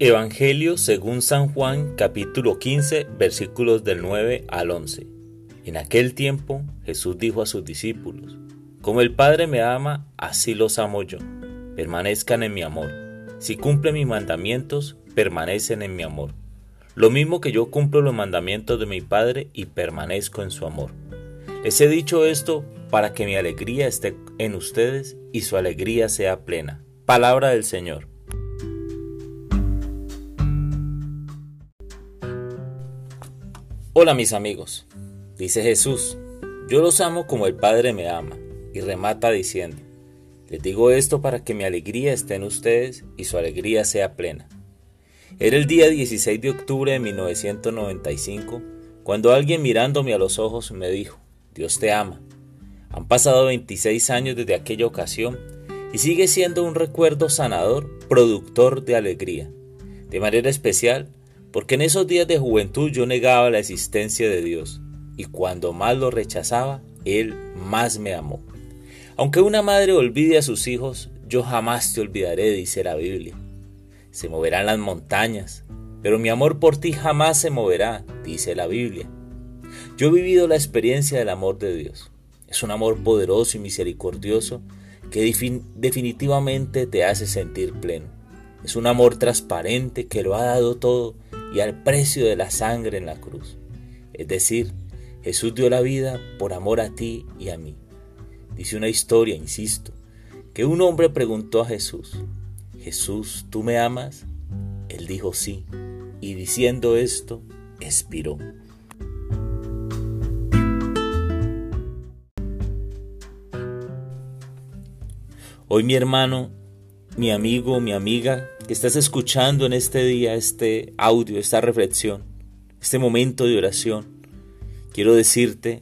Evangelio según San Juan capítulo 15 versículos del 9 al 11. En aquel tiempo Jesús dijo a sus discípulos, Como el Padre me ama, así los amo yo. Permanezcan en mi amor. Si cumplen mis mandamientos, permanecen en mi amor. Lo mismo que yo cumplo los mandamientos de mi Padre y permanezco en su amor. Les he dicho esto para que mi alegría esté en ustedes y su alegría sea plena. Palabra del Señor. Hola mis amigos, dice Jesús, yo los amo como el Padre me ama, y remata diciendo, les digo esto para que mi alegría esté en ustedes y su alegría sea plena. Era el día 16 de octubre de 1995 cuando alguien mirándome a los ojos me dijo, Dios te ama. Han pasado 26 años desde aquella ocasión y sigue siendo un recuerdo sanador, productor de alegría. De manera especial, porque en esos días de juventud yo negaba la existencia de Dios, y cuando más lo rechazaba, Él más me amó. Aunque una madre olvide a sus hijos, yo jamás te olvidaré, dice la Biblia. Se moverán las montañas, pero mi amor por ti jamás se moverá, dice la Biblia. Yo he vivido la experiencia del amor de Dios. Es un amor poderoso y misericordioso que definitivamente te hace sentir pleno. Es un amor transparente que lo ha dado todo y al precio de la sangre en la cruz. Es decir, Jesús dio la vida por amor a ti y a mí. Dice una historia, insisto, que un hombre preguntó a Jesús, Jesús, ¿tú me amas? Él dijo sí, y diciendo esto, expiró. Hoy mi hermano mi amigo, mi amiga, que estás escuchando en este día este audio, esta reflexión, este momento de oración, quiero decirte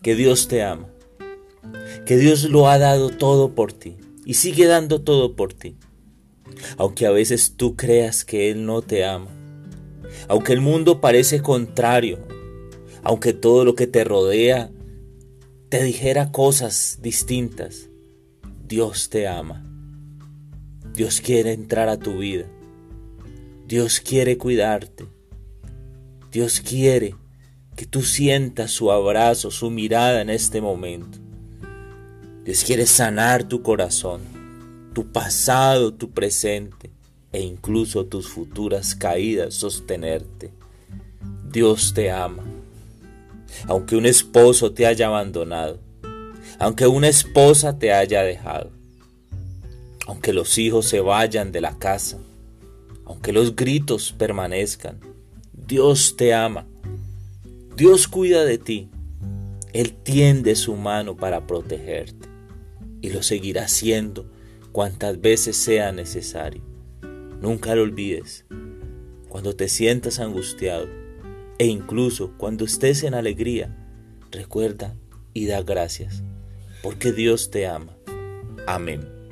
que Dios te ama, que Dios lo ha dado todo por ti y sigue dando todo por ti. Aunque a veces tú creas que Él no te ama, aunque el mundo parece contrario, aunque todo lo que te rodea te dijera cosas distintas, Dios te ama. Dios quiere entrar a tu vida. Dios quiere cuidarte. Dios quiere que tú sientas su abrazo, su mirada en este momento. Dios quiere sanar tu corazón, tu pasado, tu presente e incluso tus futuras caídas, sostenerte. Dios te ama. Aunque un esposo te haya abandonado, aunque una esposa te haya dejado, aunque los hijos se vayan de la casa, aunque los gritos permanezcan, Dios te ama, Dios cuida de ti, Él tiende su mano para protegerte y lo seguirá haciendo cuantas veces sea necesario. Nunca lo olvides, cuando te sientas angustiado e incluso cuando estés en alegría, recuerda y da gracias, porque Dios te ama. Amén.